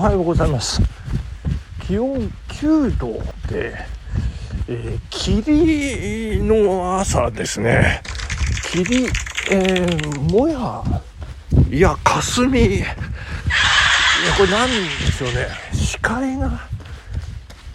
はようございます。気温9度で、えー、霧の朝ですね。霧、えー、もやいや霞。いやこれ何でしょうね。視界が、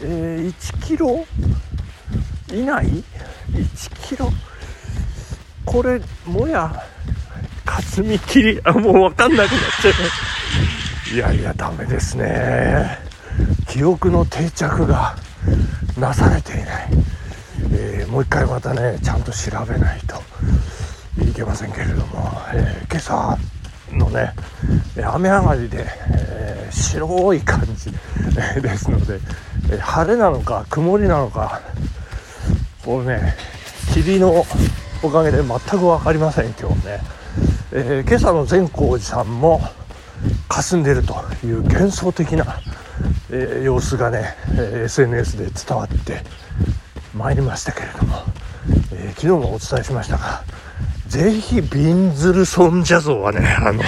えー、1キロ以内？1キロ？これもや霞霧？あもう分かんなくなっちゃいますいやいやダメですね。記憶の定着がなされていない、えー、もう一回またねちゃんと調べないといけませんけれども、えー、今朝のね雨上がりで、えー、白い感じ ですので、え晴れなのか曇りなのかこうね霧のおかげで全く分かりません今日ね、え、今朝の善光寺さんも霞んでるという幻想的な、えー、様子がね、え、SNS で伝わってまいりましたけれども、え昨日もお伝えしましたがぜひびんずる尊者像はねあの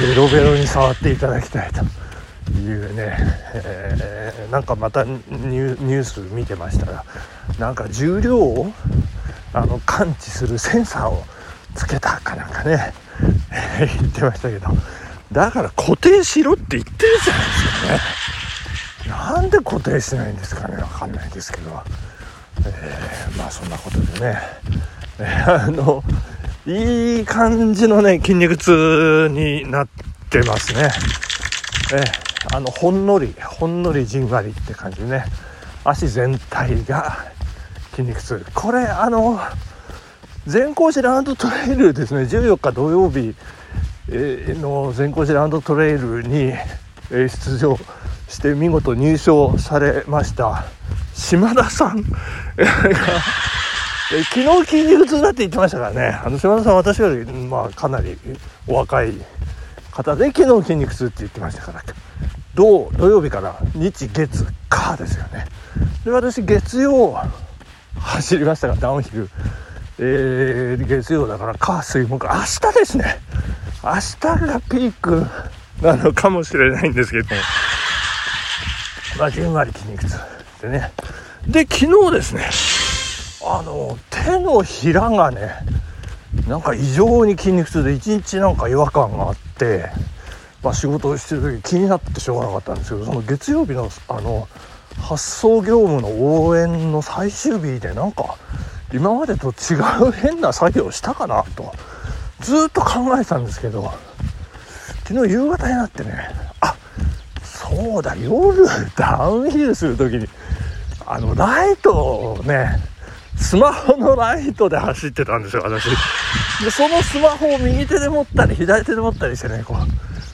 ベロベロに触っていただきたいというね、えー、なんかまたニュース見てましたらなんか重量をあの感知するセンサーをつけたかなんかね言ってましたけどだから固定しろって言ってるじゃないですかね。なんで固定しないんですかね。わかんないですけど、えー、まあそんなことでね、えー、あのいい感じのね筋肉痛になってますね。えー、あのほんのりほんのりじんわりって感じでね。足全体が筋肉痛。これあの全光寺ランドトレイルですね。14日土曜日の全光寺ランドトレイルに出場して見事入賞されました。島田さん。が昨日筋肉痛だって言ってましたからね。あの島田さん私より、まあ、かなりお若い方で昨日筋肉痛って言ってましたから。土土曜日から日月火ですよね。で私月曜走りましたがダウンヒル、えー、月曜だから火水木明日ですね。明日がピークなのかもしれないんですけど。まあじんわり筋肉痛でね。で昨日ですね。あの手のひらがねなんか異常に筋肉痛で一日なんか違和感があって、まあ、仕事をしてる時気になってしょうがなかったんですけどその月曜日のあの発送業務の応援の最終日でなんか今までと違う変な作業したかなと。ずっと考えてたんですけど昨日夕方になってねあそうだ夜 ダウンヒルする時にあのライトをねスマホのライトで走ってたんですよ私。でそのスマホを右手で持ったり左手で持ったりしてねこう、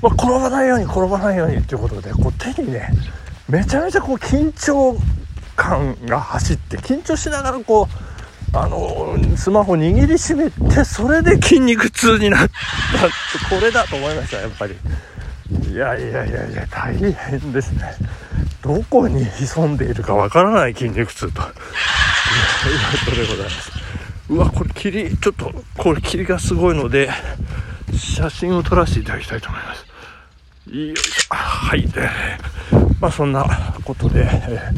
まあ、転ばないように転ばないようにっていうことでこう手にねめちゃめちゃこう緊張感が走って緊張しながらこうあのスマホ握りしめてそれで筋肉痛になったこれだと思いましたやっぱり。いやいやいやいや大変ですね。どこに潜んでいるかわからない筋肉痛と。いうことでございます。うわこれ霧ちょっとこれ霧がすごいので写真を撮らせていただきたいと思います。よいしょ。はい。でまあそんなことで、え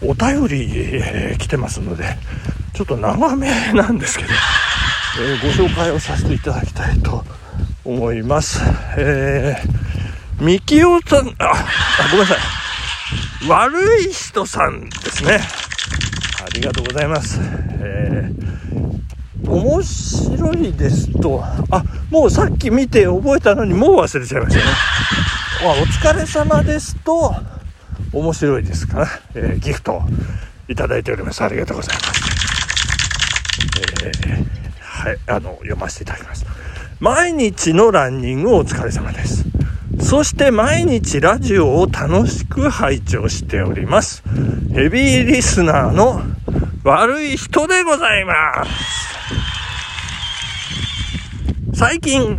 ー、お便り、えー、来てますのでちょっと長めなんですけど、えー、ご紹介をさせていただきたいと思います。えー、みきおさんあごめんなさい。悪い人さんですね。ありがとうございます。えー、面白いですとあもうさっき見て覚えたのにもう忘れちゃいましたね。あお疲れ様ですと面白いですから、えー、ギフトをいただいております。ありがとうございます、えー、はいあの読ませていただきます。毎日のランニングお疲れ様です。そして毎日ラジオを楽しく拝聴しております。ヘビーリスナーの悪い人でございます。最近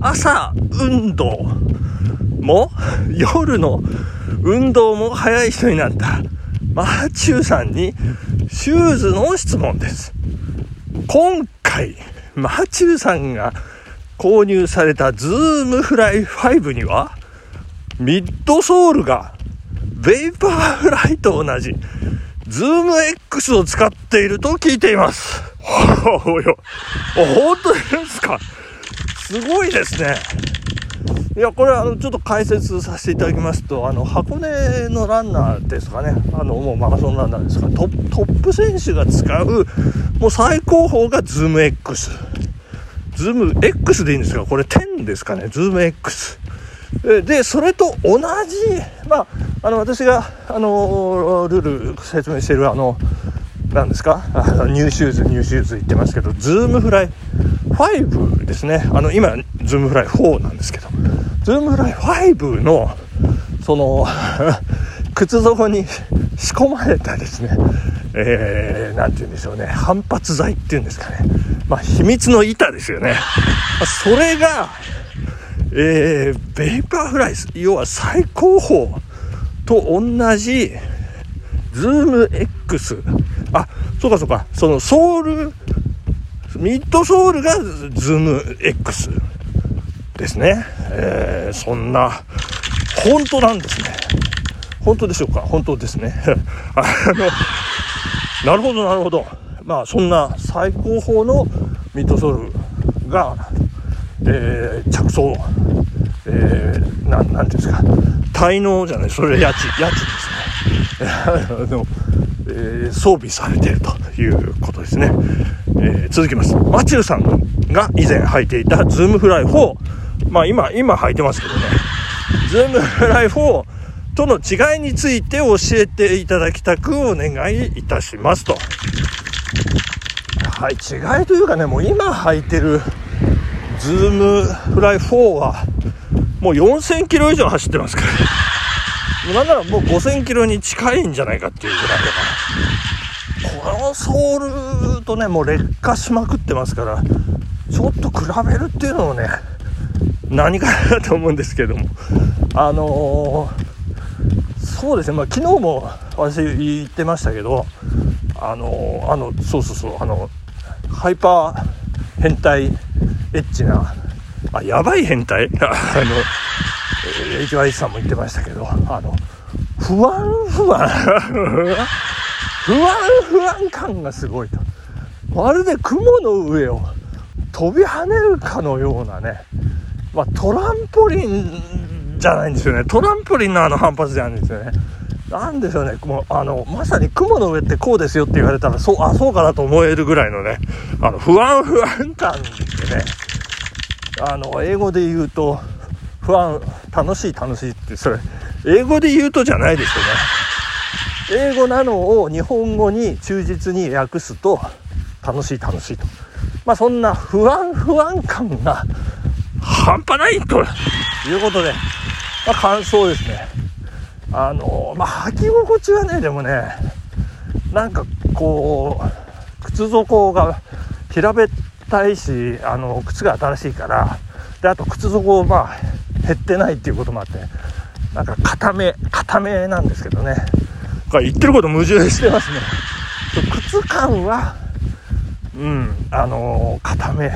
朝運動も夜の運動も早い人になったマチューさんにシューズの質問です。今回、マチューさんが購入されたズームフライ5にはミッドソールが、ベイパーフライと同じ、ズーム X を使っていると聞いています。およ。本当ですか？すごいですね。いや、これ、あの、ちょっと解説させていただきますと、あの、箱根のランナーですかね、あの、もうマラソンランナーですから、トップ選手が使う、もう最高峰がズーム X。ズーム X でいいんですか？これ10ですかね、ズーム X。で、それと同じ、まあ、あの、私が、あの、ルール説明している、あの、何ですか？あのニューシューズ、ニューシューズ言ってますけど、ズームフライ5ですね。あの、今、ズームフライ4なんですけど、ズームフライ5の、その、靴底に仕込まれたですね、えー、なんて言うんでしょうね、反発材っていうんですかね。まあ、秘密の板ですよね。それが、えー、ベイパーフライ、要は最高峰と同じ、ズーム X。あ、そうかそうか、そのソール、ミッドソールがズーム X ですね。えー、そんな、本当なんですね。本当でしょうか？本当ですね。あの、なるほど、なるほど。まあ、そんな最高峰のミッドソールが、えー、着装、えー、ななんていうんですか、滞納じゃない、それ家賃、家賃ですね。あのえー、装備されているということですね。えー、続きます。マチューさんが以前履いていたズームフライ4。まあ今、今履いてますけどね。ズームフライ4との違いについて教えていただきたくお願いいたしますと。はい、違いというかね、もう今履いてるズームフライ4は、もう4000キロ以上走ってますから。なんならもう5000キロに近いんじゃないかっていうぐらいだから。このソールとね、もう劣化しまくってますから、ちょっと比べるっていうのもね、何かなと思うんですけども。あのー、そうですね、まあ昨日も私言ってましたけど、あの、あの、そうそうそう、あの、ハイパー変態エッチな、あ、やばい変態？あの、HY さんも言ってましたけど、あの、不安不安。不安不安感がすごいと。まるで雲の上を飛び跳ねるかのようなね、まあ、トランポリンじゃないんですよね。トランポリンのあの反発じゃないんですよね。なんでしょうね、もうあのまさに雲の上ってこうですよって言われたら、そうあそうかなと思えるぐらいのね、あの不安不安感でね、あの英語で言うと、不安、楽しい楽しいって、それ、英語で言うとじゃないですよね。英語なのを日本語に忠実に訳すと、楽しい楽しいと。まあそんな不安不安感が半端ないということで、まあ感想ですね。あの、まあ履き心地はね、でもね、なんかこう、靴底が平べったいし、あの、靴が新しいから、で、あと靴底まあ、減ってないっていうこともあってなんか固め固めなんですけどね。言ってること矛盾してますね。靴感はうんあの固め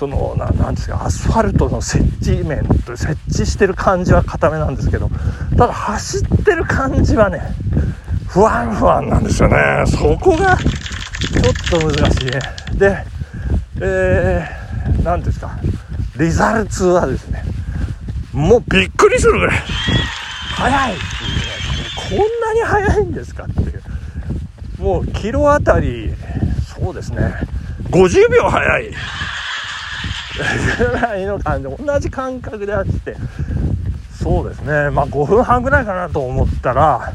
そのななんですかアスファルトの設置面と設置してる感じは固めなんですけどただ走ってる感じはね不安不安なんですよね。そこがちょっと難しいね。でえー、何ですかリザルツはですねもうびっくりするぐらい。速いっていうねこんなに速いんですかっていう。もうキロあたりそうですね50秒速い。ぐらいの感じ同じ感覚で走ってそうですね。まあ5分半ぐらいかなと思ったら、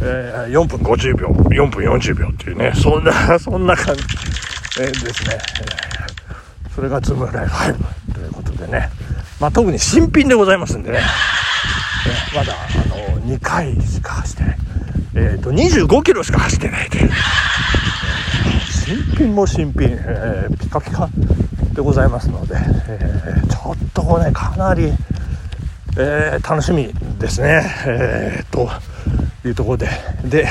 えー、4分50秒4分40秒っていうねそんな そんな感じ、えー、ですね、えー、それがズームライフ5ということでね。まあ、特に新品でございますんでね、ねまだあの2回しか走ってない、えーと、25キロしか走ってないという、新品も新品、えー、ピカピカ。でございますので、えー、ちょっとこうねかなり、えー、楽しみですね、えー、というところで。で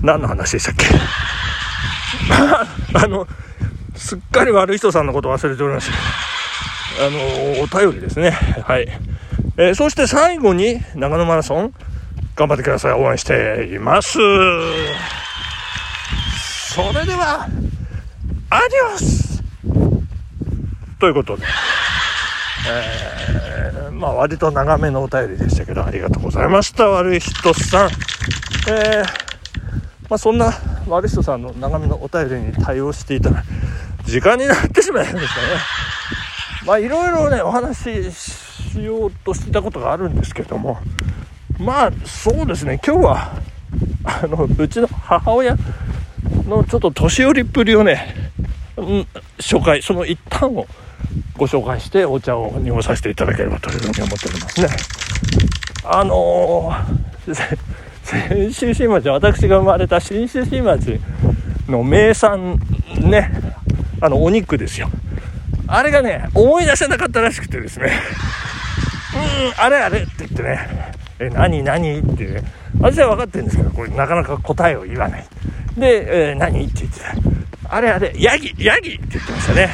何の話でしたっけ？あのすっかり悪い人さんのこと忘れておりましたあのお便りですね。はい。えー、そして最後に長野マラソン頑張ってください。応援しています。それではアディオスということで、えー、まあ割と長めのお便りでしたけどありがとうございました悪い人さん。えー、まあそんな悪い人さんの長めのお便りに対応していたら時間になってしまいましたね。まあいろいろねお話ししようとしてたことがあるんですけども。まあそうですね。今日はあのうちの母親のちょっと年寄りっぷりをね、うん、紹介その一端をご紹介してお茶を濁させていただければというふうに思っておりますね。あのー、先週新町私が生まれた新州新町の名産ねあのお肉ですよ。あれがね思い出せなかったらしくてですね。うんあれあれって言ってね。え何何ってね私は分かってるんですけどこれなかなか答えを言わない。で、えー、何って言ってた。あれあれヤギヤギって言ってましたね。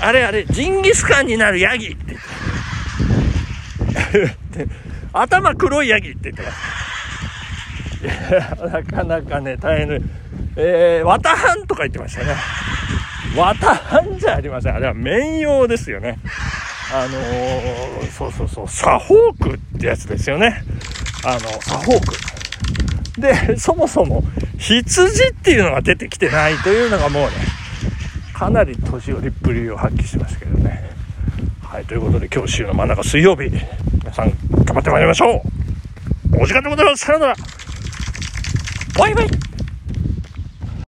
あれあれジンギスカンになるヤギって。言って頭黒いヤギって言ってましたなかなかね大変。で、えー、綿半とか言ってましたね。綿半じゃありません。あれは綿用ですよね。あのー、そうそうそう、サホークってやつですよね。あの、サホーク。で、そもそも、羊っていうのが出てきてないというのがもうね、かなり年寄りっぷりを発揮してましたけどね。はい、ということで今日週の真ん中水曜日、皆さん頑張ってまいりましょうお時間でございます。さよなら。バイバイ